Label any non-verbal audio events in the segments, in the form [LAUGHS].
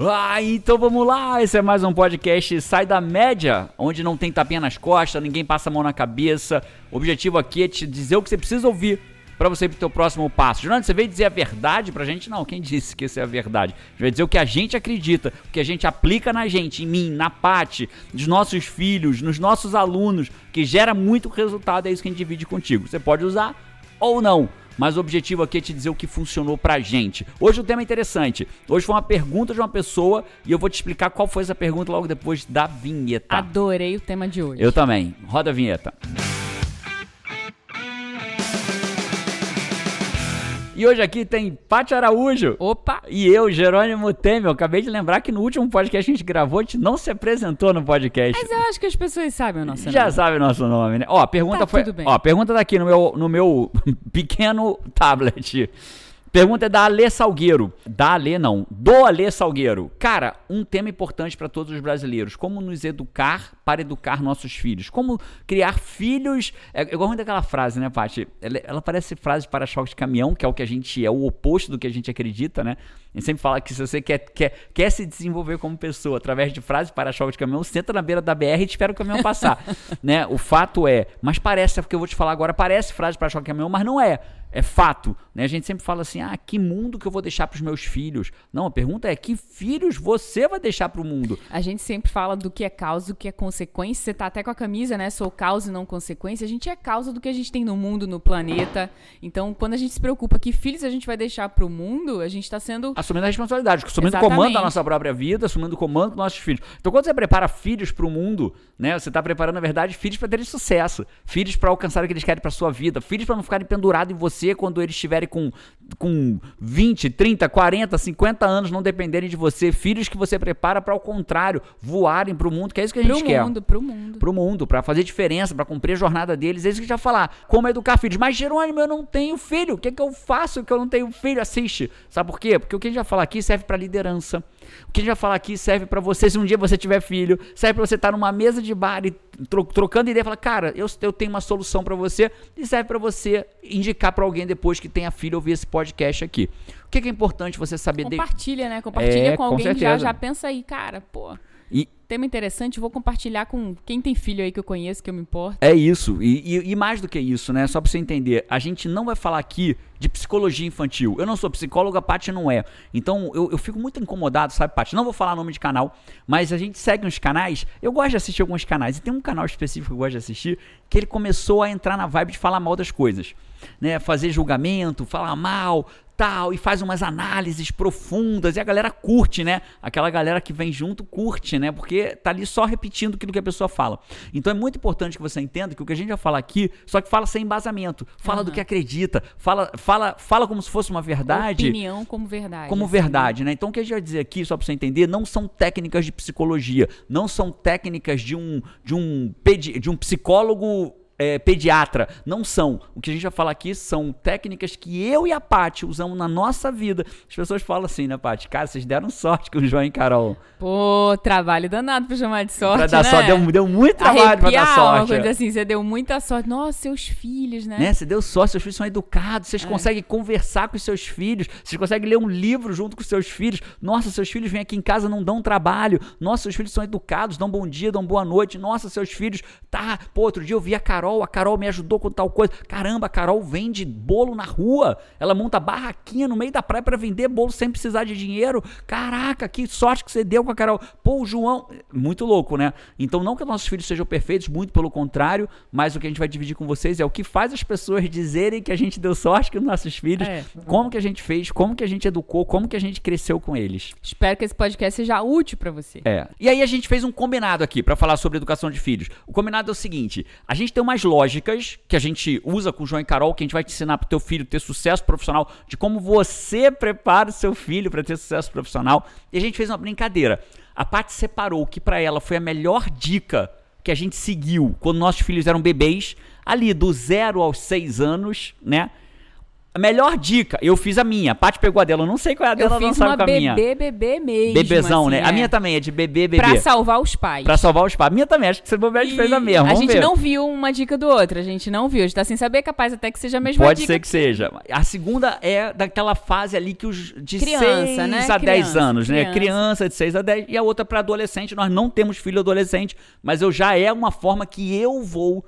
Ah, então vamos lá. Esse é mais um podcast Sai da Média, onde não tem tapinha nas costas, ninguém passa a mão na cabeça. O objetivo aqui é te dizer o que você precisa ouvir para você ir pro teu próximo passo. Jornal, você veio dizer a verdade pra gente? Não, quem disse que isso é a verdade? A gente dizer o que a gente acredita, o que a gente aplica na gente, em mim, na Pati, nos nossos filhos, nos nossos alunos, que gera muito resultado, é isso que a gente divide contigo. Você pode usar ou não. Mas o objetivo aqui é te dizer o que funcionou pra gente. Hoje o tema é interessante. Hoje foi uma pergunta de uma pessoa e eu vou te explicar qual foi essa pergunta logo depois da vinheta. Adorei o tema de hoje. Eu também. Roda a vinheta. E hoje aqui tem Paty Araújo. Opa! E eu, Jerônimo Temer. Eu acabei de lembrar que no último podcast que a gente gravou, a gente não se apresentou no podcast. Mas eu acho que as pessoas sabem o nosso Já nome. sabe o nosso nome, né? Ó, a pergunta Tá foi. tudo bem. Ó, a pergunta tá aqui no meu, no meu [LAUGHS] pequeno tablet. Pergunta é da Alê Salgueiro. Da Alê, não. Do Alê Salgueiro. Cara, um tema importante para todos os brasileiros. Como nos educar para educar nossos filhos. Como criar filhos. É, eu gosto muito daquela frase, né, Paty? Ela, ela parece frase de para-choque de caminhão, que é o que a gente é, o oposto do que a gente acredita, né? A gente sempre fala que se você quer, quer, quer se desenvolver como pessoa através de frases para-choque de caminhão, senta na beira da BR e espera o caminhão passar. [LAUGHS] né? O fato é, mas parece, é porque eu vou te falar agora, parece frase para-choque de caminhão, mas não é. É fato. Né? A gente sempre fala assim: ah, que mundo que eu vou deixar para os meus filhos? Não, a pergunta é: que filhos você vai deixar para o mundo? A gente sempre fala do que é causa, do que é consequência. Você tá até com a camisa, né? Sou causa e não consequência. A gente é causa do que a gente tem no mundo, no planeta. Então, quando a gente se preocupa que filhos a gente vai deixar pro mundo, a gente tá sendo. Assumindo a responsabilidade, assumindo o comando da nossa própria vida, assumindo o comando dos nossos filhos. Então, quando você prepara filhos para o mundo, né, você está preparando, na verdade, filhos para terem sucesso, filhos para alcançar o que eles querem para sua vida, filhos para não ficarem pendurados em você quando eles estiverem com, com 20, 30, 40, 50 anos, não dependerem de você, filhos que você prepara para, ao contrário, voarem para o mundo, que é isso que a gente Pro quer. mundo, pro mundo. Pro mundo, para fazer diferença, para cumprir a jornada deles. É isso que a gente vai falar. Como educar filhos. Mas, Jerônimo, eu não tenho filho. O que, é que eu faço que eu não tenho filho? Assiste. Sabe por quê? Porque o que a gente vai falar aqui serve para liderança. O que a gente vai falar aqui serve para você, se um dia você tiver filho, serve para você estar numa mesa de bar e tro- trocando ideia e falar, cara, eu, eu tenho uma solução para você e serve para você indicar para alguém depois que tenha filho ouvir esse podcast aqui. O que, que é importante você saber de... Compartilha, né? Compartilha É, com com alguém que já, certeza. já pensa aí, cara, pô. E, Tema interessante, vou compartilhar com quem tem filho aí que eu conheço, que eu me importo. É isso, e, e- e mais do que isso, né? Só pra você entender, a gente não vai falar aqui de psicologia infantil. Eu não sou psicóloga, a Paty não é. Então eu, eu fico muito incomodado, sabe, Paty? Não vou falar nome de canal, mas a gente segue uns canais. Eu gosto de assistir alguns canais, e tem um canal específico que eu gosto de assistir, que ele começou a entrar na vibe de falar mal das coisas. Né? Fazer julgamento, falar mal, tal, e faz umas análises profundas, e a galera curte, né? Aquela galera que vem junto curte, né? Porque tá ali só repetindo aquilo que a pessoa fala. Então é muito importante que você entenda que o que a gente vai falar aqui, só que fala sem embasamento, fala do Aham. que acredita, fala, fala, fala como se fosse uma verdade. Opinião como verdade. Como assim, verdade, né? Então o que a gente vai dizer aqui, só pra você entender, não são técnicas de psicologia, não são técnicas de um, de um, de um psicólogo é, pediatra, não são. O que a gente vai falar aqui são técnicas que eu e a Paty usamos na nossa vida. As pessoas falam assim, né, Paty? Cara, vocês deram sorte com o João e Carol. Pô, trabalho danado pra chamar de sorte, pra dar né? sorte, deu, deu muito trabalho pra Arrepiar dar a alma, sorte. coisa assim, você deu muita sorte. Nossa, seus filhos, né? né? Você deu sorte, seus filhos são educados, É. vocês conseguem conversar com os seus filhos, vocês conseguem ler um livro junto com os seus filhos. Nossa, seus filhos vêm aqui em casa não dão trabalho. Nossa, seus filhos são educados, dão bom dia, dão boa noite. Nossa, seus filhos, tá. Pô, outro dia eu vi a Carol, a Carol me ajudou com tal coisa. Caramba, a Carol vende bolo na rua. Ela monta barraquinha no meio da praia para vender bolo sem precisar de dinheiro. Caraca, que sorte que você deu com a Carol. Pô, o João, muito louco, né? Então não que nossos filhos sejam perfeitos, muito pelo contrário, mas o que a gente vai dividir com vocês é o que faz as pessoas dizerem que a gente deu sorte com os nossos filhos, É. como que a gente fez, como que a gente educou, como que a gente cresceu com eles. Espero que esse podcast seja útil pra você. É. E aí a gente fez um combinado aqui pra falar sobre educação de filhos. O combinado é o seguinte: a gente tem umas lógicas que a gente usa com o João e Carol, que a gente vai te ensinar pro teu filho ter sucesso profissional, de como você prepara o seu filho pra ter sucesso profissional. E a gente fez uma brincadeira. A Paty separou o que pra ela foi a melhor dica que a gente seguiu quando nossos filhos eram bebês, ali do zero aos seis anos, né? A melhor dica, eu fiz a minha. A Paty pegou a dela, eu não sei qual é a dela, Eu não sabe qual é a minha. bebê, bebê mesmo. Bebezão, assim, né? A é. minha também é de bebê, bebê. Pra salvar os pais. Pra salvar os pais. A minha também, acho que você bobear, a gente fez a mesma. A Vamos gente ver. não viu uma dica do outro, a gente não viu. A gente tá sem saber, capaz até que seja a mesma Pode dica. ser que seja. A segunda é daquela fase ali que os de Criança, 6 né? a 10 Criança, anos, né? criança. Criança de 6 a 10 e a outra para adolescente. Nós não temos filho adolescente, mas eu já é uma forma que eu vou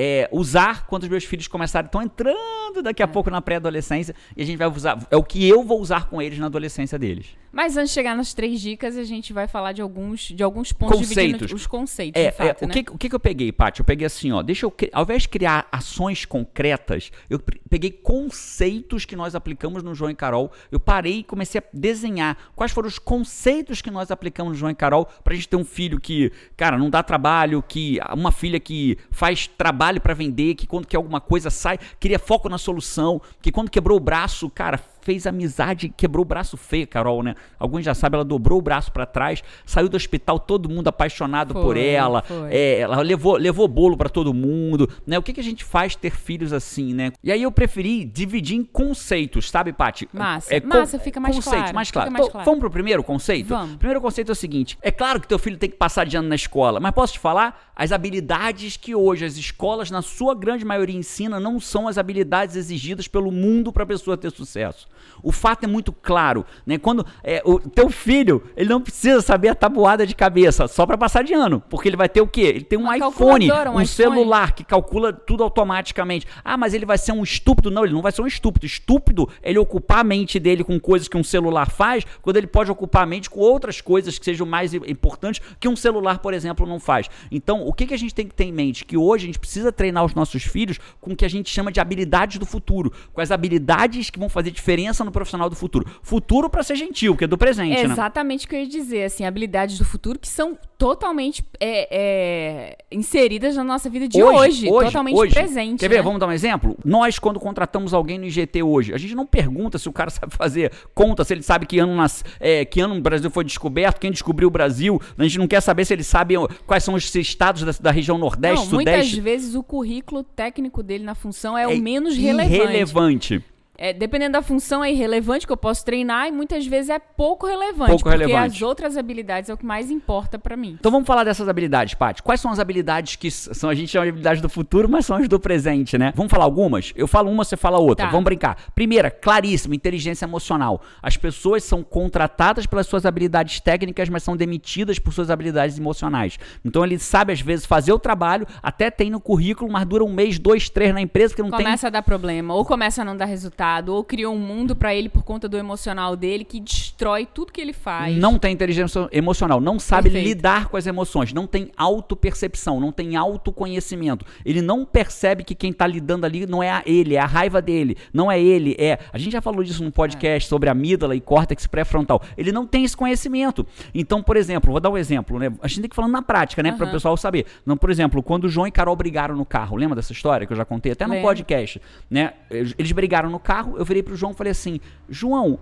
é, usar quando os meus filhos começarem, estão entrando daqui a É. pouco na pré-adolescência e a gente vai usar, é o que eu vou usar com eles na adolescência deles. Mas antes de chegar nas três dicas, a gente vai falar de alguns, de alguns pontos Conceitos. os conceitos, É, de fato, é, o, né? que, o que eu peguei, Paty? Eu peguei assim, ó. Deixa eu. Ao invés de criar ações concretas, eu peguei conceitos que nós aplicamos no João e Carol. Eu parei e comecei a desenhar quais foram os conceitos que nós aplicamos no João e Carol pra gente ter um filho que, cara, não dá trabalho, que uma filha que faz trabalho pra vender, que quando quer alguma coisa sai, queria foco na solução, que quando quebrou o braço, cara, fez amizade, quebrou o braço feio, Carol, né? Alguns já sabem, ela dobrou o braço pra trás, saiu do hospital todo mundo apaixonado por Foi, ela, foi. é, ela levou, levou bolo pra todo mundo, né? O que, que a gente faz ter filhos assim, né? E aí eu preferi dividir em conceitos, sabe, Paty? Massa. É, Massa, fica mais conceito, claro, mais claro. mais claro. Vamos pro primeiro conceito? Vamos. O primeiro conceito é o seguinte: é claro que teu filho tem que passar de ano na escola, mas posso te falar? As habilidades que hoje as escolas, na sua grande maioria, ensinam não são as habilidades exigidas pelo mundo para a pessoa ter sucesso. O fato é muito claro, né? Quando é, o teu filho, ele não precisa saber a tabuada de cabeça só para passar de ano, porque ele vai ter o quê? Ele tem um Uma iPhone, um um iPhone. celular que calcula tudo automaticamente. Ah, mas ele vai ser um estúpido? Não, ele não vai ser um estúpido. Estúpido é ele ocupar a mente dele com coisas que um celular faz, quando ele pode ocupar a mente com outras coisas que sejam mais importantes que um celular, por exemplo, não faz. Então, o que, que a gente tem que ter em mente? Que hoje a gente precisa treinar os nossos filhos com o que a gente chama de habilidades do futuro, com as habilidades que vão fazer diferença no profissional do futuro. Futuro para ser gentil, que é do presente, É né? exatamente o que eu ia dizer, assim, habilidades do futuro que são totalmente é, é, inseridas na nossa vida de hoje, totalmente hoje. presente. Quer ver? né? Vamos dar um exemplo? Nós, quando contratamos alguém no IGT hoje, a gente não pergunta se o cara [LAUGHS] sabe fazer conta, se ele sabe que ano, nas, é, que ano o Brasil foi descoberto, quem descobriu o Brasil. A gente não quer saber se ele sabe quais são os estados da, da região Nordeste, Não, muitas Sudeste. vezes o currículo técnico dele na função é, É o menos relevante. É, dependendo da função é irrelevante que eu posso treinar e muitas vezes é pouco relevante, Pouco porque relevante. as outras habilidades é o que mais importa pra mim. Então vamos falar dessas habilidades, Paty. Quais são as habilidades que são a gente chama de habilidades do futuro, mas são as do presente, né? Vamos falar algumas? Eu falo uma, você fala outra. Tá. Vamos brincar. Primeira, claríssimo, inteligência emocional. As pessoas são contratadas pelas suas habilidades técnicas, mas são demitidas por suas habilidades emocionais. Então ele sabe às vezes fazer o trabalho, até tem no currículo, mas dura um mês, dois, três na empresa que não tem Começa a dar problema, ou começa a não dar resultado, ou cria um mundo pra ele por conta do emocional dele que destrói tudo que ele faz. Não tem inteligência emocional, não sabe Perfeito. lidar com as emoções, não tem autopercepção, não tem autoconhecimento. Ele não percebe que quem tá lidando ali não é ele, é a raiva dele, não é ele, é. A gente já falou disso num podcast sobre amígdala e córtex pré-frontal. Ele não tem esse conhecimento. Então, por exemplo, vou dar um exemplo, né? A gente tem que falar na prática, né, para o pessoal saber. Não, por exemplo, quando o João e Carol brigaram no carro, lembra dessa história que eu já contei até no Lembro. podcast, né? Eles brigaram no carro, eu virei pro João e falei assim: "João,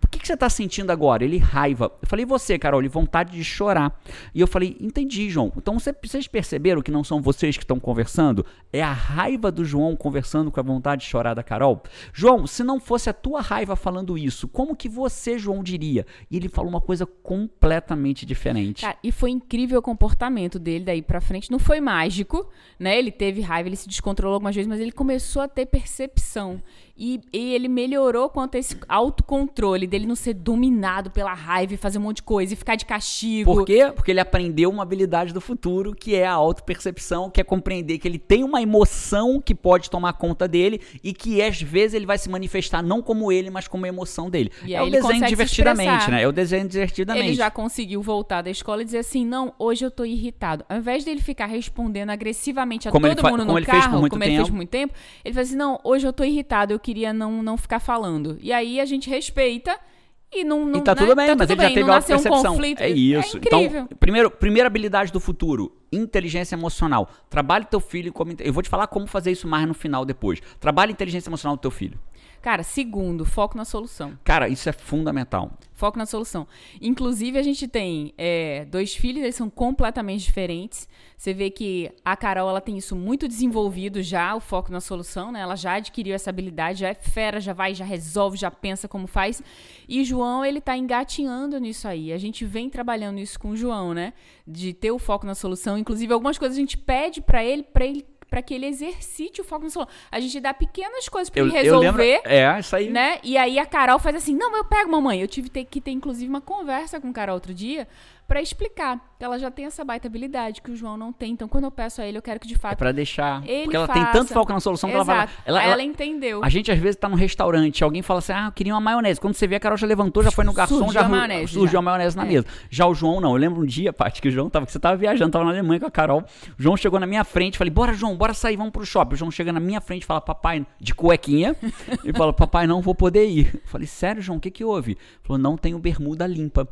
por que, que você tá sentindo agora? Ele raiva. Eu falei, você, Carol, ele vontade de chorar. E eu falei, entendi, João. Então você- vocês perceberam que não são vocês que estão conversando? É a raiva do João conversando com a vontade de chorar da Carol? João, se não fosse a tua raiva falando isso, como que você, João, diria? E ele falou uma coisa completamente diferente. Cara, e foi incrível o comportamento dele daí pra frente. Não foi mágico, né? Ele teve raiva, ele se descontrolou algumas vezes, mas ele começou a ter percepção. E, e ele melhorou quanto a esse autocontrole dele não ser dominado pela raiva e fazer um monte de coisa e ficar de castigo. Por quê? Porque ele aprendeu uma habilidade do futuro, que é a autopercepção, que é compreender que ele tem uma emoção que pode tomar conta dele e que às vezes ele vai se manifestar não como ele, mas como a emoção dele. E é o desenho divertidamente, né? É o desenho divertidamente. Ele já conseguiu voltar da escola e dizer assim: não, hoje eu tô irritado. Ao invés dele ficar respondendo agressivamente a Como todo mundo no carro, como ele fez tempo. por muito tempo, ele faz assim: não, hoje eu tô irritado, eu queria não, não ficar falando. E aí a gente respeita e não. não E tá né? tudo bem, tá mas tudo ele já bem, teve não nasceu um conflito. é isso. incrível. então, primeiro, primeira habilidade do futuro, inteligência emocional. Trabalhe teu filho como eu vou te falar como fazer isso mais no final depois. Trabalhe inteligência emocional do teu filho. Cara, segundo, foco na solução. Cara, isso é fundamental. Foco na solução. Inclusive, a gente tem é, dois filhos, eles são completamente diferentes. Você vê que a Carol ela tem isso muito desenvolvido já, o foco na solução, né? Ela já adquiriu essa habilidade, já é fera, já vai, já resolve, já pensa como faz. E o João, ele tá engatinhando nisso aí. A gente vem trabalhando isso com o João, né? De ter o foco na solução. Inclusive, algumas coisas a gente pede para ele, para ele para que ele exercite o foco no solução. A gente dá pequenas coisas para ele resolver. Eu lembro, é, isso aí. Né? E aí a Carol faz assim: "Não, eu pego, mamãe". Eu tive que ter inclusive uma conversa com a Carol outro dia para explicar. Ela já tem essa baita habilidade que o João não tem. Então, quando eu peço a ele, eu quero que de fato. É pra deixar. Ele porque ela faça. tem tanto foco na solução Exato. que ela fala. Ela, ela, ela, entendeu. A gente às vezes tá no restaurante, alguém fala assim: ah, eu queria uma maionese. Quando você vê, a Carol já levantou, já foi no garçom, surgiu já a maionese, surgiu já. a maionese na É. mesa. Já o João, não. Eu lembro um dia, Paty, que o João tava, que você tava viajando, tava na Alemanha com a Carol. O João chegou na minha frente, falei: bora, João, bora sair, vamos pro shopping. O João chega na minha frente e fala: papai, de cuequinha, [LAUGHS] e fala: papai, não vou poder ir. Eu falei: sério, João, o que que houve? Ele falou: não tenho bermuda limpa.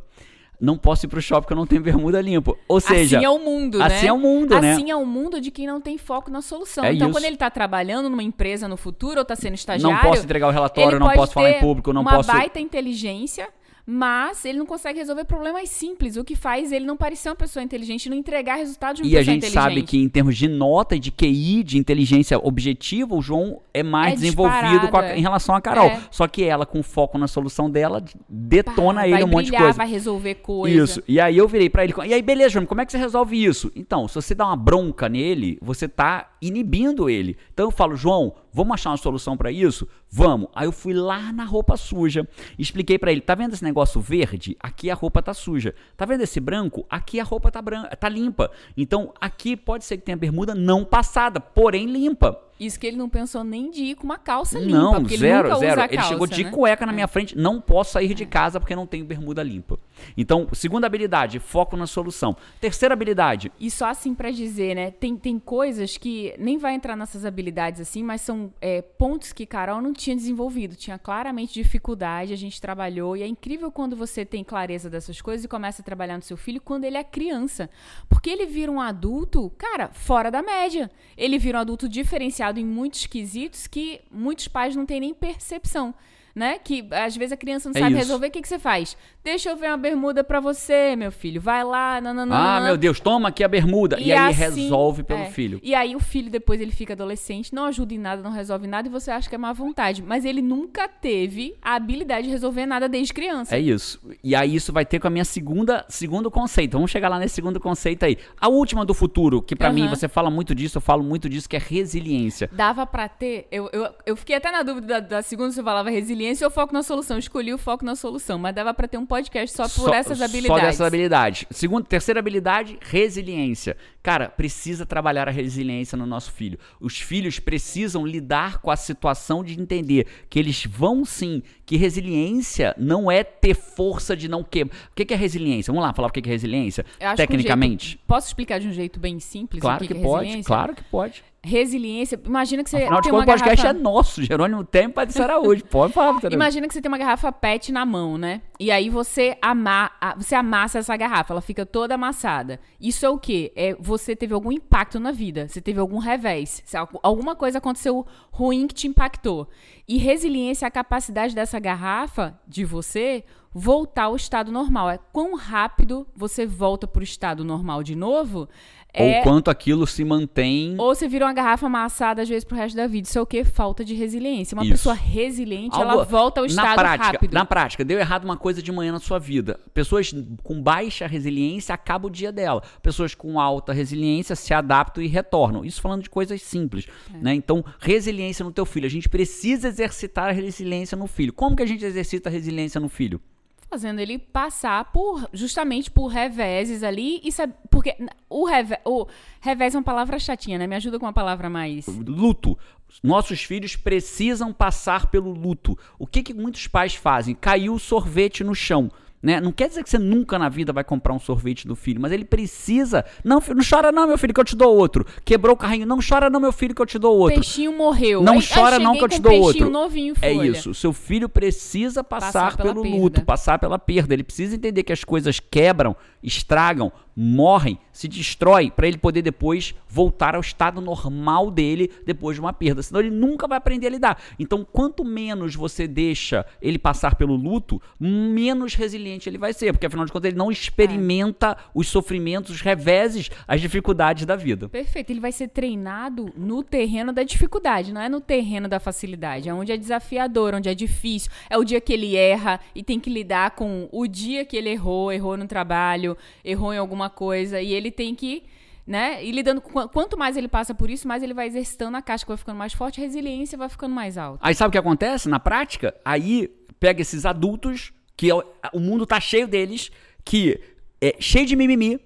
Não posso ir pro shopping porque eu não tenho bermuda limpa. Ou seja, assim é o mundo, né? assim é o mundo, né? Assim é o mundo de quem não tem foco na solução. É então, isso. quando ele tá trabalhando numa empresa no futuro ou tá sendo estagiário, não posso entregar o relatório, não posso falar em público, não uma posso. baita inteligência, mas ele não consegue resolver problemas simples, o que faz ele não parecer uma pessoa inteligente e não entregar resultados de uma E a pessoa gente inteligente. sabe que em termos de nota e de QI, de inteligência objetiva, o João é mais É desenvolvido a- disparado, é. em relação a Carol. É. Só que ela, com foco na solução dela, detona Pá, ele um monte de brilhar, coisa. vai resolver coisa. Isso. E aí eu virei pra ele. E aí, beleza, João, como é que você resolve isso? Então, se você dá uma bronca nele, você tá inibindo ele. Então eu falo, João, vamos achar uma solução pra isso? Vamos. Aí eu fui lá na roupa suja, expliquei pra ele, tá vendo esse negócio verde? Aqui a roupa tá suja. Tá vendo esse branco? Aqui a roupa tá branca, tá limpa. Então, aqui pode ser que tenha bermuda não passada, porém limpa. Isso que ele não pensou nem de ir com uma calça limpa, Não, porque ele zero, nunca zero. usa a Ele calça, chegou de né? cueca na minha frente, não posso sair de casa porque não tenho bermuda limpa. Então, segunda habilidade, foco na solução. Terceira habilidade, E só assim pra dizer, né? Tem, tem coisas que nem vai entrar nessas habilidades assim, mas são é, pontos que Carol não tinha desenvolvido. Tinha claramente dificuldade, a gente trabalhou. E é incrível quando você tem clareza dessas coisas e começa a trabalhar no seu filho quando ele é criança. Porque ele vira um adulto, cara, fora da média. Ele vira um adulto diferenciado em muitos quesitos que muitos pais não têm nem percepção. Né? Que às vezes a criança não É sabe isso. resolver, o que, que você faz? Deixa eu ver uma bermuda pra você, meu filho. Vai lá, não, não, não. ah, meu Deus, toma aqui a bermuda. E, aí assim, resolve pelo é. filho. E aí o filho depois ele fica adolescente, não ajuda em nada, não resolve nada e você acha que é má vontade, mas ele nunca teve a habilidade de resolver nada desde criança. É isso. E aí isso vai ter com a minha segunda, segundo conceito. Vamos chegar lá nesse segundo conceito aí. A última do futuro, que pra Aham. mim você fala muito disso, eu falo muito disso, que é resiliência. Dava pra ter, eu, eu, eu fiquei até na dúvida da, da segunda se eu falava resiliência ou foco na solução. Escolhi o foco na solução, mas dava pra ter um podcast só por essas habilidades. Só dessas habilidades. Segunda, terceira habilidade, resiliência. Cara, precisa trabalhar a resiliência no nosso filho. Os filhos precisam lidar com a situação de entender que eles vão sim, que resiliência não é ter força de não quebrar. O que é resiliência? Vamos lá falar o que é resiliência? Que um Tecnicamente. jeito- posso explicar de um jeito bem simples Claro que, que, é pode, resiliência? claro que pode. Resiliência, imagina que você Afinal de contas, o podcast garrafa... é nosso. Jerônimo tem para de Araújo. Pode falar. [LAUGHS] Imagina que você tem uma garrafa PET na mão, né? E aí você, ama você amassa essa garrafa, ela fica toda amassada. Isso é o quê? É você teve algum impacto na vida, você teve algum revés, alguma coisa aconteceu ruim que te impactou. E resiliência é a capacidade dessa garrafa, de você, voltar ao estado normal. É quão rápido você volta pro estado normal de novo. É, Ou quanto aquilo se mantém. ou você vira uma garrafa amassada, às vezes, pro resto da vida. Isso é o quê? Falta de resiliência. Uma Isso. pessoa resiliente, Algo- ela volta ao na estado prática, rápido. Na prática, deu errado uma coisa de manhã na sua vida. Pessoas com baixa resiliência acaba o dia dela. Pessoas com alta resiliência se adaptam e retornam. Isso falando de coisas simples, É. né? Então, resiliência no teu filho. A gente precisa exercitar a resiliência no filho. Como que a gente exercita a resiliência no filho? Fazendo ele passar por justamente por reveses ali e sabe porque o, reve, o revés é uma palavra chatinha, né? Me ajuda com uma palavra mais Luto. Nossos filhos precisam passar pelo luto. O que, que muitos pais fazem? Caiu o sorvete no chão. Né? Não quer dizer que você nunca na vida vai comprar um sorvete do filho, mas ele precisa. Não, filho, não chora não, meu filho, que eu te dou outro. Quebrou o carrinho, não chora não, meu filho, que eu te dou outro. peixinho morreu. Não Aí- aí chora não cheguei que eu te dou um outro. novinho, É isso. O seu filho precisa passar, Passar pelo perda. luto, passar pela perda. Ele precisa entender que as coisas quebram, estragam morrem, se destrói para ele poder depois voltar ao estado normal dele depois de uma perda. Senão ele nunca vai aprender a lidar. Então, quanto menos você deixa ele passar pelo luto, menos resiliente ele vai ser, porque afinal de contas ele não experimenta os sofrimentos, os reveses, as dificuldades da vida. Perfeito, ele vai ser treinado no terreno da dificuldade, não é no terreno da facilidade, é onde é desafiador, onde é difícil, é o dia que ele erra e tem que lidar com o dia que ele errou, errou no trabalho, errou em alguma coisa e ele tem que né? E lidando com quanto mais ele passa por isso, mais ele vai exercitando a casca, vai ficando mais forte, a resiliência vai ficando mais alta. Aí sabe o que acontece na prática? Aí pega esses adultos que é o mundo tá cheio deles, que é cheio de mimimi,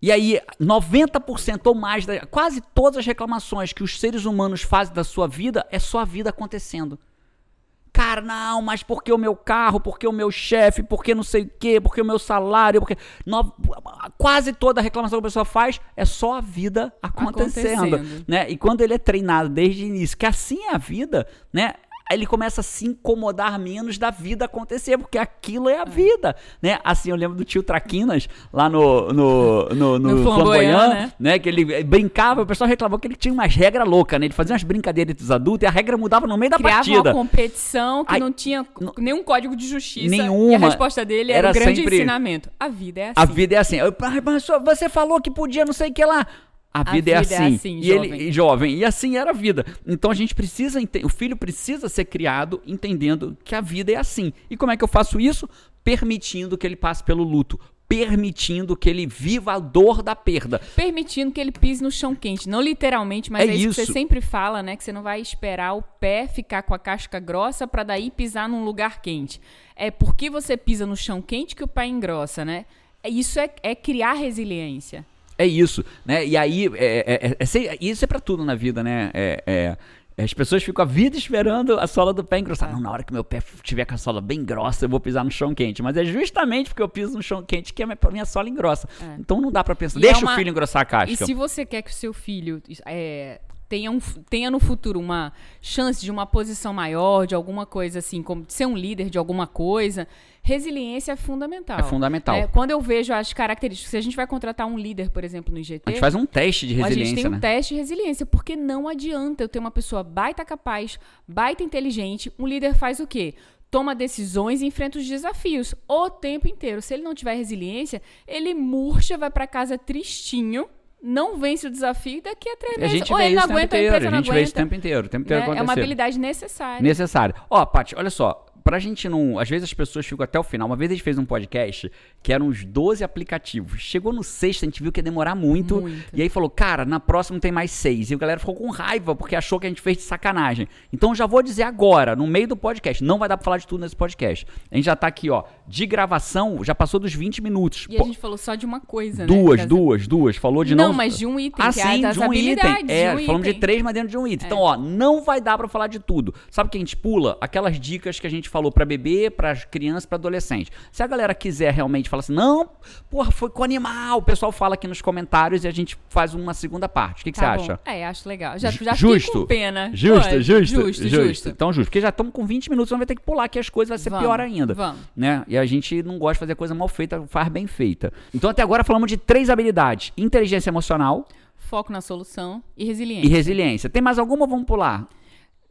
e aí, 90% ou mais, quase todas as reclamações que os seres humanos fazem da sua vida é só a vida acontecendo. Cara, não, mas por que o meu carro? Por que o meu chefe? Por que não sei o quê? Por que o meu salário? Porque no... quase toda a reclamação que a pessoa faz é só a vida acontecendo, acontecendo, né? E quando ele é treinado desde o início que assim é a vida, né? Aí ele começa a se incomodar menos da vida acontecer, porque aquilo é a vida, né? Assim, eu lembro do tio Traquinas, lá no, no, no, no, [LAUGHS] no Flamboyant, né? né? Que ele brincava, o pessoal reclamou que ele tinha umas regras loucas, né? Ele fazia umas brincadeiras dos adultos e a regra mudava no meio da Criava partida. uma competição que Aí, não tinha nenhum código de justiça. Nenhuma. E a resposta dele era, era o grande sempre, ensinamento. A vida é assim. A vida é assim. Eu, mas você falou que podia não sei o que lá. A vida, a vida é, assim. é assim. E jovem. ele jovem. E assim era a vida. Então a gente precisa o filho precisa ser criado entendendo que a vida é assim. E como é que eu faço isso? Permitindo que ele passe pelo luto, permitindo que ele viva a dor da perda. Permitindo que ele pise no chão quente. Não literalmente, mas é, é isso, isso que você sempre fala, né? Que você não vai esperar o pé ficar com a casca grossa para daí pisar num lugar quente. É porque você pisa no chão quente que o pé engrossa, né? É, isso é, é criar resiliência. É isso, né? E aí, é, é, é, isso é para tudo na vida, né? É, as pessoas ficam a vida esperando a sola do pé engrossar. Não, na hora que meu pé tiver com a sola bem grossa, eu vou pisar no chão quente. Mas é justamente porque eu piso no chão quente que a minha, minha sola engrossa. É. Então não dá para pensar. E Deixa uma... o filho engrossar a casca. E se você quer que o seu filho é, tenha, um, tenha no futuro uma chance de uma posição maior, de alguma coisa assim, como de ser um líder de alguma coisa, resiliência é fundamental. É fundamental. É, quando eu vejo as características, se a gente vai contratar um líder, por exemplo, no IGT. A gente faz um teste de resiliência. A gente tem um né? teste de resiliência, porque não adianta eu ter uma pessoa baita capaz, baita inteligente. Um líder faz o quê? toma decisões e enfrenta os desafios o tempo inteiro. Se ele não tiver resiliência, ele murcha, vai para casa tristinho, não vence o desafio daqui a três meses. A gente Ou vê ele não aguenta, inteiro, a, a gente vê isso o tempo inteiro. O tempo inteiro né? É uma habilidade necessária. Necessária. Ó, Paty, olha só pra gente não. Às vezes as pessoas ficam até o final. Uma vez a gente fez um podcast que eram uns 12 aplicativos. Chegou no sexto, a gente viu que ia demorar muito. muito. E aí falou, cara, na próxima tem mais seis. E a galera ficou com raiva porque achou que a gente fez de sacanagem. Então já vou dizer agora, no meio do podcast. Não vai dar pra falar de tudo nesse podcast. A gente já tá aqui, ó, de gravação, já passou dos 20 minutos. E Pô, a gente falou só de uma coisa, duas, né? Duas, duas, duas. Falou de não. Não, mas de um item. Ah, que é sim, é de um item. É, um falamos item. de três, mas dentro de um item. É. Então, ó, não vai dar pra falar de tudo. Sabe que a gente pula? Aquelas dicas que a gente falou pra beber, para crianças, para adolescentes. Se a galera quiser realmente falar assim, não, porra, foi com animal, o pessoal fala aqui nos comentários e a gente faz uma segunda parte. O que, que tá você acha? É, acho legal. Já, já justo. com pena. Justo, Pô, justo, justo, justo, Então, justo. Porque já estamos com 20 minutos, vamos ter que pular que as coisas vai ser vamos, pior ainda. Vamos. Né? E a gente não gosta de fazer coisa mal feita, faz bem feita. Então, até agora falamos de três habilidades: inteligência emocional, foco na solução e resiliência. E resiliência. Tem mais alguma? Vamos pular.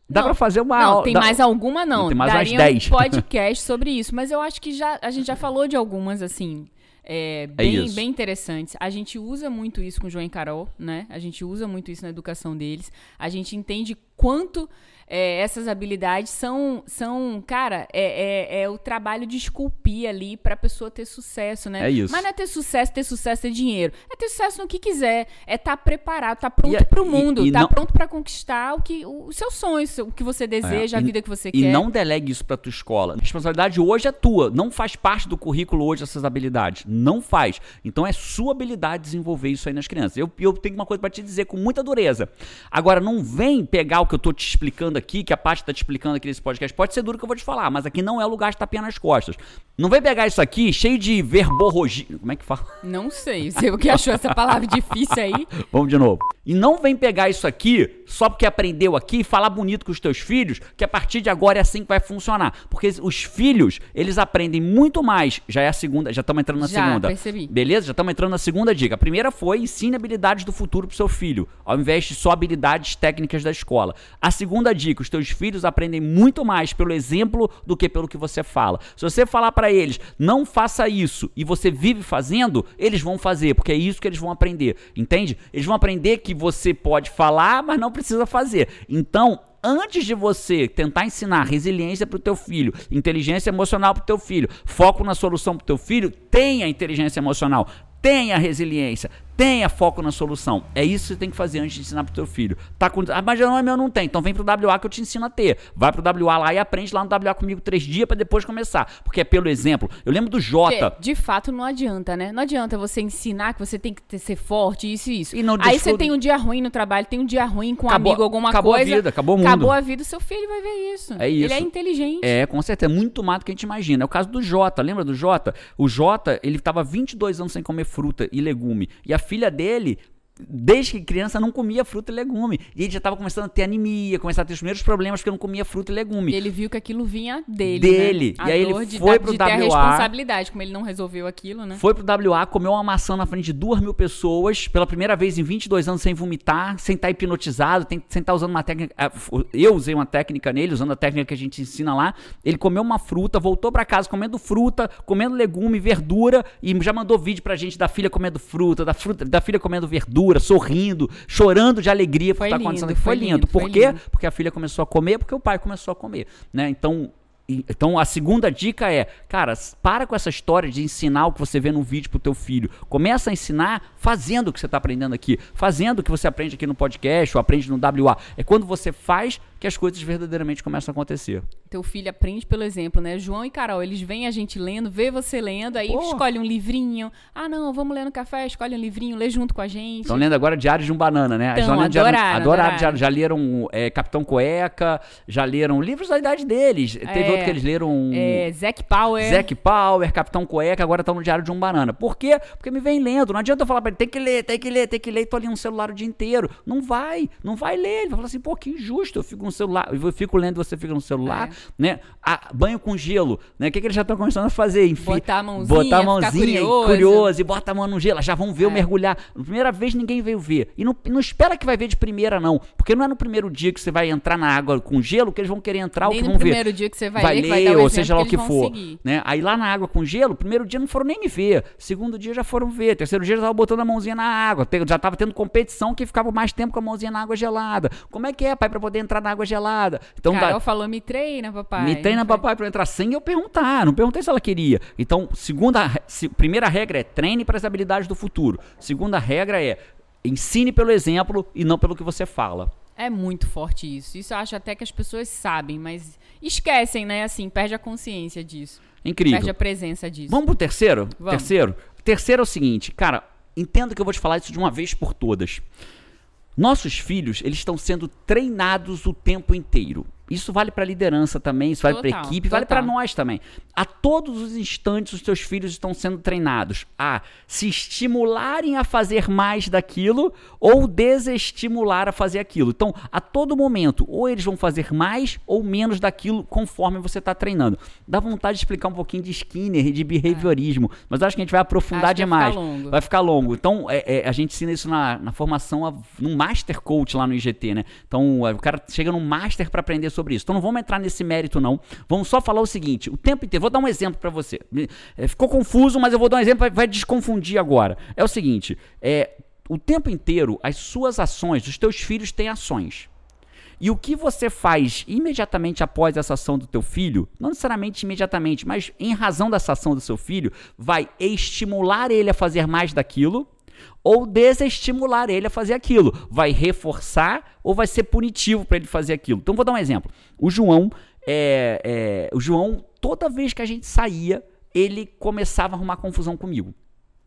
Dá para fazer uma Não, tem dá, mais alguma não. Tem mais Daria umas 10. um podcast sobre isso, mas eu acho que já a gente já falou de algumas assim, é, bem, é bem interessantes. A gente usa muito isso com o João e Carol, né? A gente usa muito isso na educação deles. A gente entende quanto é, essas habilidades são, são cara, é, é, é, o trabalho de esculpir ali para a pessoa ter sucesso, né? É isso. Mas não é ter sucesso, ter sucesso, ter dinheiro. É ter sucesso no que quiser. É estar tá preparado, estar tá pronto para o mundo, estar tá pronto para conquistar o que os seus sonhos, o que você deseja, é, a vida que você e quer. E não delegue isso para tua escola. A responsabilidade hoje é tua. Não faz parte do currículo hoje essas habilidades. Não faz. Então é sua habilidade desenvolver isso aí nas crianças. Eu, eu tenho uma coisa para te dizer com muita dureza. Agora, não vem pegar o que eu tô te explicando aqui, que a parte está te explicando aqui nesse podcast, pode ser duro que eu vou te falar, mas aqui não é o lugar de tapinha nas costas. Não vem pegar isso aqui cheio de verborrogia. Como é que fala? Não sei. Você o que achou essa palavra difícil aí? [LAUGHS] Vamos de novo. E não vem pegar isso aqui só porque aprendeu aqui e falar bonito com os teus filhos, que a partir de agora é assim que vai funcionar. Porque os filhos, eles aprendem muito mais. Já é a segunda, já estamos entrando na Já, segunda. percebi. Beleza? Já estamos entrando na segunda dica. A primeira foi ensine habilidades do futuro pro seu filho, ao invés de só habilidades técnicas da escola. A segunda dica, os teus filhos aprendem muito mais pelo exemplo do que pelo que você fala. Se você falar para eles, não faça isso, e você vive fazendo, eles vão fazer, porque é isso que eles vão aprender. Entende? Eles vão aprender que você pode falar, mas não precisa fazer. Então, antes de você tentar ensinar resiliência para o teu filho, inteligência emocional para o teu filho, foco na solução para o teu filho, tenha inteligência emocional, tenha resiliência, tenha foco na solução. É isso que você tem que fazer antes de ensinar pro teu filho. Tá com... Ah, mas não é meu, não tem. Então vem pro WA que eu te ensino a ter. Vai pro WA lá e aprende lá no WA comigo três dias para depois começar. Porque é pelo exemplo. Eu lembro do Jota. Porque, de fato, não adianta, né? Não adianta você ensinar que você tem que ter- ser forte, isso e isso. E não Aí você tem um dia ruim no trabalho, tem um dia ruim com um Acabou- amigo, alguma acabou a coisa. vida, acabou o mundo. Acabou a vida, seu filho vai ver isso. É isso. Ele é inteligente. É, com certeza. É muito mais do que a gente imagina. É o caso do Jota. Lembra do Jota? O Jota, ele tava 22 anos sem comer fruta e legume. E a filha dele. Desde que criança não comia fruta e legume. E ele já estava começando a ter anemia, começar a ter os primeiros problemas porque não comia fruta e legume. E ele viu que aquilo vinha dele. Dele. Né? E aí ele de, foi pro de ter a WA. responsabilidade, como ele não resolveu aquilo, né? Foi pro WA, comeu uma maçã na frente de duas mil pessoas, pela primeira vez em 22 anos sem vomitar, sem estar hipnotizado, tem- sem estar usando uma técnica. f- Eu usei uma técnica nele, usando a técnica que a gente ensina lá. Ele comeu uma fruta, voltou pra casa comendo fruta, comendo legume, verdura, e já mandou vídeo pra gente da filha comendo fruta, da, fruta, da filha comendo verdura, sorrindo, chorando de alegria por Foi estar lindo, acontecendo. foi Foi lindo. lindo, Por foi quê? lindo. Porque a filha começou a comer, porque o pai começou a comer, né? Então, então a segunda dica é, cara, para com essa história de ensinar o que você vê no vídeo pro teu filho. Começa a ensinar fazendo o que você está aprendendo aqui, fazendo o que você aprende aqui no podcast ou aprende no WA. É quando você faz que as coisas verdadeiramente começam a acontecer. Teu filho aprende pelo exemplo, né? João e Carol, eles veem a gente lendo, vê você lendo, aí Pô. escolhe um livrinho. Ah, não, vamos ler no café, escolhe um livrinho, lê junto com a gente. Estão lendo agora Diário de um Banana, né? Então, lendo Diário- adoraram, adoraram, adoraram. Diário- já leram é, Capitão Cueca, já leram livros da idade deles. Teve É, outro que eles leram. É, Zack Power. Zack Power, Capitão Cueca, agora estão no Diário de um Banana. Por quê? Porque me vem lendo. Não adianta eu falar pra ele, tem que ler, tem que ler, tem que ler, e tô ali no celular o dia inteiro. Não vai, não vai ler. Ele vai falar assim, pô, que injusto, eu fico no celular, eu fico lendo, você fica no celular, É. né? Ah, banho com gelo, né? O que, que eles já estão começando a fazer? Enfim, Botar a mãozinha, botar a mãozinha, curioso. curioso, e bota a mão no gelo, já vão ver É. mergulhar. Na primeira vez ninguém veio ver. E não, não espera que vai ver de primeira, não. Porque não é no primeiro dia que você vai entrar na água com gelo que eles vão querer entrar ou que no vão ver primeiro dia que você vai, vai ler, ler, vai o ou seja lá o que for. seguir. Né? Aí lá na água com gelo, primeiro dia não foram nem me ver. Segundo dia já foram ver. Terceiro dia já estavam botando a mãozinha na água. Já tava tendo competição que ficava mais tempo com a mãozinha na água gelada. Como é que é, pai, pra poder entrar na água gelada? Então dá- Carol falou, me treina, papai. me treina, foi? papai, pra eu entrar sem eu perguntar. Não perguntei se ela queria. Então, segunda, se- primeira regra é treine para as habilidades do futuro. Segunda regra é ensine pelo exemplo e não pelo que você fala. É muito forte isso. Isso eu acho até que as pessoas sabem, mas esquecem, né? Assim, perde a consciência disso. Incrível. Perde a presença disso. Vamos pro terceiro? Vamos. Terceiro? Terceiro é o seguinte, cara, entenda que eu vou te falar isso de uma vez por todas. Nossos filhos, eles estão sendo treinados o tempo inteiro. Isso vale para liderança também, isso vale para Total, equipe, vale para total. nós também. A todos os instantes os teus filhos estão sendo treinados a se estimularem a fazer mais daquilo ou desestimular a fazer aquilo. Então, a todo momento, ou eles vão fazer mais ou menos daquilo conforme você está treinando. Dá vontade de explicar um pouquinho de Skinner e de behaviorismo, mas acho que a gente vai aprofundar que vai demais. ficar. Vai ficar longo. Então, é, é, a gente ensina isso na, na formação, no Master Coach lá no IGT, né? Então, é, o cara chega no Master para aprender sobre isso. Então, não vamos entrar nesse mérito, não. Vamos só falar o seguinte: o tempo inteiro, vou dar um exemplo para você. É, ficou confuso, mas eu vou dar um exemplo, vai, vai desconfundir agora. É o seguinte: é, o tempo inteiro, as suas ações, os teus filhos têm ações. E o que você faz imediatamente após essa ação do teu filho, não necessariamente imediatamente, mas em razão dessa ação do seu filho, vai estimular ele a fazer mais daquilo ou desestimular ele a fazer aquilo. Vai reforçar ou vai ser punitivo para ele fazer aquilo. Então vou dar um exemplo. O João, é, é, o João, toda vez que a gente saía, ele começava a arrumar confusão comigo.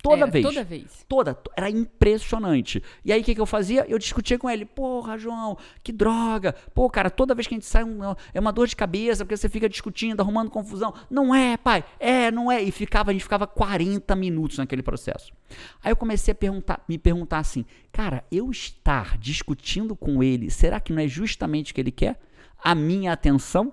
Toda Era, vez. Toda vez. Toda. Era impressionante. E aí o que, que eu fazia? Eu discutia com ele. Porra, João, que droga. Pô, cara, toda vez que a gente sai um- é uma dor de cabeça porque você fica discutindo, arrumando confusão. Não é, pai. É, não é. E ficava, a gente ficava 40 minutos naquele processo. Aí eu comecei a perguntar, me perguntar assim, cara, eu estar discutindo com ele, será que não é justamente o que ele quer? A minha atenção?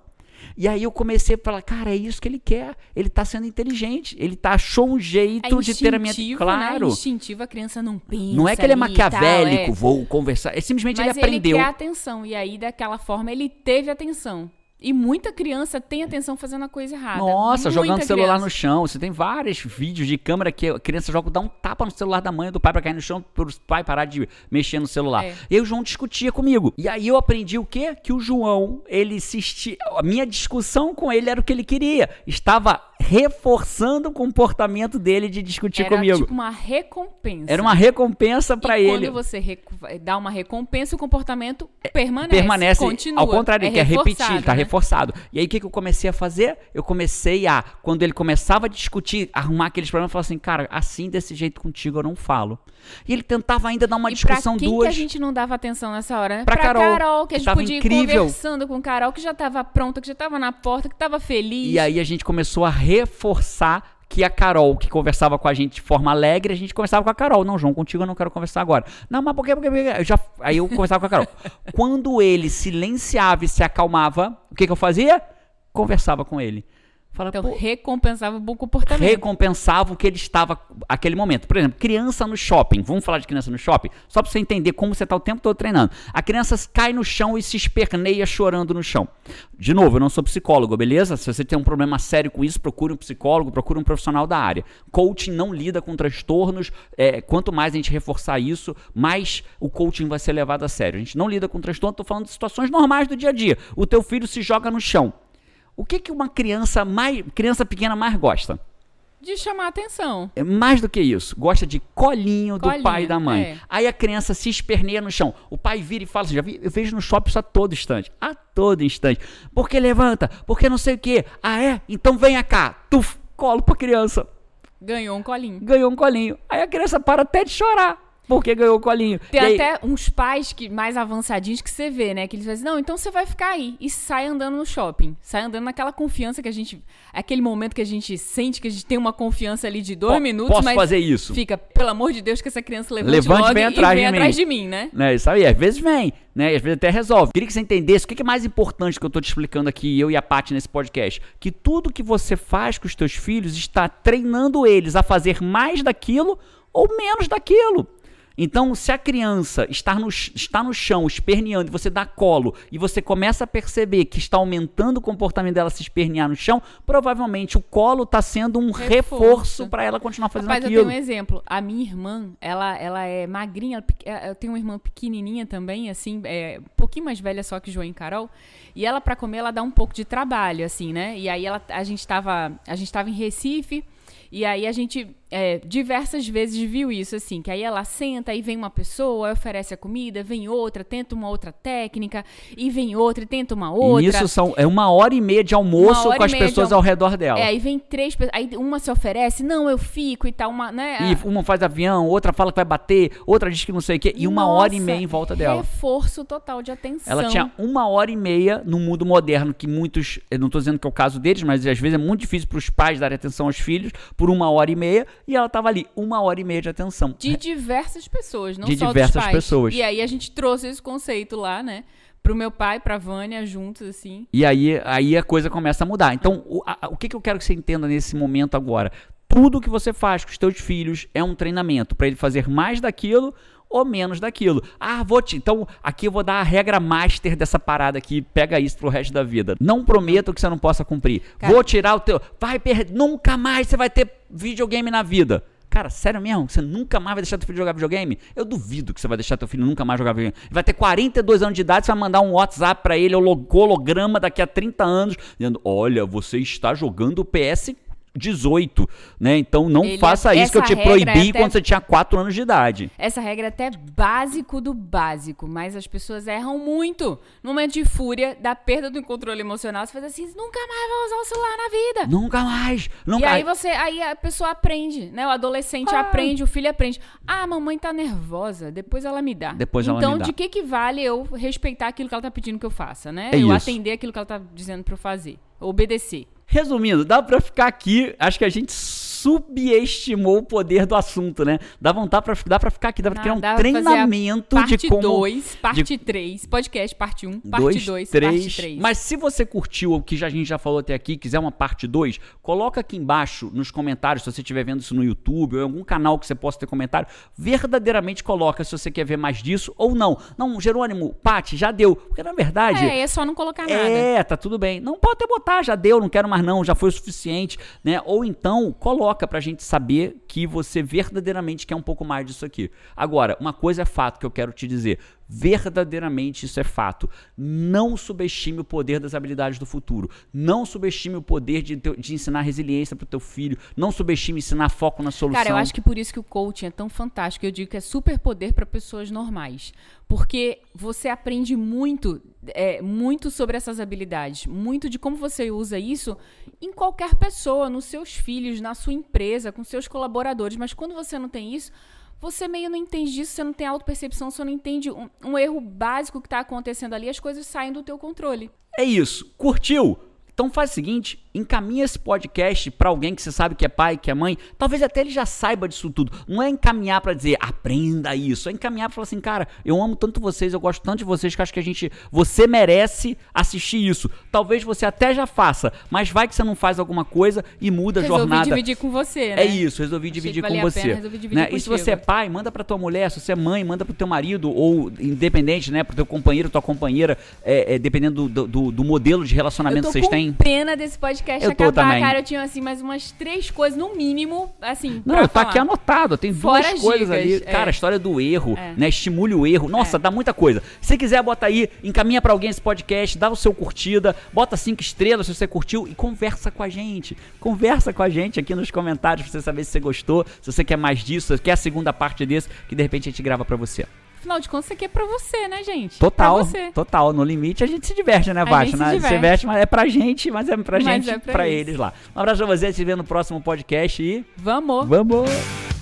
E aí eu comecei a falar, cara, é isso que ele quer. Ele tá sendo inteligente. Ele tá, achou um É jeito de ter a minha. instintivo, Claro. Né? Instintivo, a criança não pensa. Não é que ele é maquiavélico, tal, é. vou conversar. É simplesmente Mas ele aprendeu. quer atenção. E aí, daquela forma, ele teve atenção. E muita criança tem atenção fazendo a coisa errada. Nossa, Muita jogando celular criança. no chão. Você tem vários vídeos de câmera que a criança joga, dá um tapa no celular da mãe do pai pra cair no chão, pro pai parar de mexer no celular. É. E o João discutia comigo. E aí eu aprendi o quê? Que o João, ele se esti... A minha discussão com ele era o que ele queria. Estava reforçando o comportamento dele de discutir Era comigo. tipo uma recompensa. Era uma recompensa pra e ele. quando você recu- dá uma recompensa, o comportamento permanece. permanece continua. ao contrário, é ele quer repetir, tá reforçado. E aí o que, que eu comecei a fazer? Eu comecei a, quando ele começava a discutir, arrumar aqueles problemas, eu falava assim, cara, assim desse jeito contigo eu não falo. E ele tentava ainda dar uma E discussão pra quem duas. que a gente não dava atenção nessa hora, né? Pra Carol, Carol, que a gente tava podia ir incrível. conversando com Carol, que já tava pronta, que já tava na porta, que tava feliz. E aí a gente começou a reforçar que a Carol, que conversava com a gente de forma alegre, a gente conversava com a Carol. Não, João, contigo eu não quero conversar agora. Não, mas por quê? Por quê? Por quê? Eu já, aí eu conversava com a Carol. Quando ele silenciava e se acalmava, o que, que eu fazia? Conversava com ele. Fala, Então, recompensava o bom comportamento. recompensava o que ele estava aquele momento. Por exemplo, criança no shopping. Vamos falar de criança no shopping? Só para você entender como você está o tempo todo treinando. A criança cai no chão e se esperneia chorando no chão. De novo, eu não sou psicólogo, beleza? Se você tem um problema sério com isso, procure um psicólogo, procure um profissional da área. Coaching não lida com transtornos. é, quanto mais a gente reforçar isso, mais o coaching vai ser levado a sério. A gente não lida com transtorno, estou falando de situações normais do dia a dia. O teu filho se joga no chão. O que, que uma criança mais criança pequena mais gosta? De chamar atenção. É mais do que isso, gosta de colinho, do Colinho, pai e da mãe. é. Aí a criança se esperneia no chão. O pai vira e fala assim: já vi, eu vejo no shopping isso a todo instante. A todo instante. Porque levanta, porque não sei o quê. Ah, é? Então venha cá. Tuf, colo pra criança. Ganhou um colinho. Ganhou um colinho. Aí a criança para até de chorar. Porque ganhou o colinho. Tem aí- até uns pais que mais avançadinhos que você vê, né? Que eles dizem, não, então você vai ficar aí. E sai andando no shopping. Sai andando naquela confiança que a gente. Aquele momento que a gente sente que a gente tem uma confiança ali de dois Po- minutos, posso mas fazer isso? fica, pelo amor de Deus, que essa criança levante, Levante, logo vem e atrás vem de atrás mim. de mim, né? né? Isso aí, às vezes vem, né? E às vezes até resolve. Queria que você entendesse o que que é mais importante que eu tô te explicando aqui, eu e a Paty nesse podcast. Que tudo que você faz com os teus filhos está treinando eles a fazer mais daquilo ou menos daquilo. Então, se a criança está no, está no chão esperneando e você dá colo e você começa a perceber que está aumentando o comportamento dela se espernear no chão, provavelmente o colo está sendo um reforço Reforço. para ela continuar fazendo Rapaz, eu aquilo. tenho um exemplo. A minha irmã, ela, ela é magrinha, ela pe- é, eu tenho uma irmã pequenininha também, assim, é, um pouquinho mais velha só que João e Carol. E ela, pra comer, ela dá um pouco de trabalho, assim, né? E aí ela, a gente tava, a gente tava em Recife. E aí a gente é, diversas vezes viu isso, assim, que aí ela senta, aí vem uma pessoa, oferece a comida, vem outra, tenta uma outra técnica, e vem outra e tenta uma outra. E Isso são, é uma hora e meia de almoço com e as pessoas ao redor dela. É, aí vem três pessoas, aí uma se oferece, não, eu fico e tal, uma, né? E uma faz avião, outra fala que vai bater, outra diz que não sei o quê, e uma hora e meia em volta dela. Reforço total de atenção. Ela tinha uma hora e meia no mundo moderno, que muitos, eu não estou dizendo que é o caso deles, mas às vezes é muito difícil para os pais darem atenção aos filhos por uma hora e meia, e ela estava ali, uma hora e meia de atenção. De diversas pessoas, não De só diversas dos pais. pessoas. E aí a gente trouxe esse conceito lá, né? Pro meu pai, pra Vânia, juntos, assim. E aí, aí a coisa começa a mudar. Então, o, a- o que, que eu quero que você entenda nesse momento agora? Tudo que você faz com os teus filhos é um treinamento para ele fazer mais daquilo ou menos daquilo. Ah, vou te. Então, aqui eu vou dar a regra master dessa parada aqui. Pega isso pro resto da vida. Não prometo que você não possa cumprir. Cara- Vou tirar o teu. Vai perder. Nunca mais você vai ter videogame na vida. Cara, sério mesmo? Você nunca mais vai deixar teu filho jogar videogame? Eu duvido que você vai deixar teu filho nunca mais jogar videogame. Ele vai ter 42 anos de idade, você vai mandar um WhatsApp pra ele, holo- holograma daqui a 30 anos, dizendo: Olha, você está jogando PS 18, né? Então não Ele- faça isso que eu te proibi é até- quando você tinha 4 anos de idade. Essa regra é até básico do básico, mas as pessoas erram muito. No momento de fúria, da perda do controle emocional, você faz assim, nunca mais vai usar o celular na vida. Nunca mais, E nunca aí você, aí a pessoa aprende, né? O adolescente Ah. aprende, o filho aprende. Ah, a mamãe tá nervosa, depois ela me dá. Depois ela então, me dá. de que que vale eu respeitar aquilo que ela tá pedindo que eu faça, né? É eu isso. atender aquilo que ela tá dizendo pra eu fazer, obedecer. Resumindo, dá pra ficar aqui, acho que a gente subestimou o poder do assunto, né? Dá vontade pra, dá pra ficar aqui, dá pra criar um treinamento de Parte como 2, parte 3, podcast parte 1, um, parte dois, 2, três. parte 3. Mas se você curtiu o que já- a gente já falou até aqui, quiser uma parte 2, coloca aqui embaixo nos comentários, se você estiver vendo isso no YouTube ou em algum canal que você possa ter comentário, verdadeiramente coloca se você quer ver mais disso ou não. Não, Jerônimo, Pati, já deu. Porque na verdade. É, é só não colocar nada. É, tá tudo bem. Não pode até botar, já deu, não quero mais não, já foi o suficiente, né? Ou então coloca pra gente saber que você verdadeiramente quer um pouco mais disso aqui. Agora, uma coisa é fato que eu quero te dizer, verdadeiramente isso é fato. Não subestime o poder das habilidades do futuro. Não subestime o poder de, de ensinar resiliência pro teu filho. Não subestime ensinar foco na solução. Cara, eu acho que por isso que o coaching é tão fantástico. Eu digo que é super poder para pessoas normais. Porque você aprende muito, é, muito sobre essas habilidades, muito de como você usa isso em qualquer pessoa, nos seus filhos, na sua empresa, com seus colaboradores. Mas quando você não tem isso, você meio não entende disso, você não tem autopercepção, você não entende um, um erro básico que está acontecendo ali, as coisas saem do teu controle. É isso. Curtiu? Então faz o seguinte, encaminha esse podcast pra alguém que você sabe que é pai, que é mãe, talvez até ele já saiba disso tudo. Não é encaminhar pra dizer aprenda isso, é encaminhar pra falar assim, cara, eu amo tanto vocês, eu gosto tanto de vocês que acho que a gente, você merece assistir isso. Talvez você até já faça, mas vai que você não faz alguma coisa e muda a Resolvi jornada. dividir com você, né? É isso, resolvi Achei dividir com a você. pena, resolvi dividir né? E se você é pai, manda pra tua mulher, se você é mãe, manda pro teu marido, ou independente, né, pro teu companheiro, tua companheira, é, é, dependendo do, do, do modelo de relacionamento que vocês com têm. pena desse podcast Eu tô acabar, também. cara. Eu tinha, assim, mais umas três coisas, no mínimo, assim, Não, tá falar. aqui anotado, tem Fora duas as coisas dicas, ali. é. Cara, a história do erro, É. né? Estimule o erro. Nossa, É. dá muita coisa. Se quiser, bota aí, encaminha pra alguém esse podcast, dá o seu curtida, bota cinco estrelas se você curtiu e conversa com a gente. Conversa com a gente aqui nos comentários pra você saber se você gostou, se você quer mais disso, se quer a segunda parte desse, que de repente a gente grava pra você. Afinal de contas, isso aqui é pra você, né, gente? Total, Pra você. total. No limite a gente se diverte, né, A Baixa? gente se Se diverte. mas é pra gente, mas é pra Mas gente, é pra pra eles. lá. Um abraço pra você, se vê no próximo podcast e Vamos! vamos!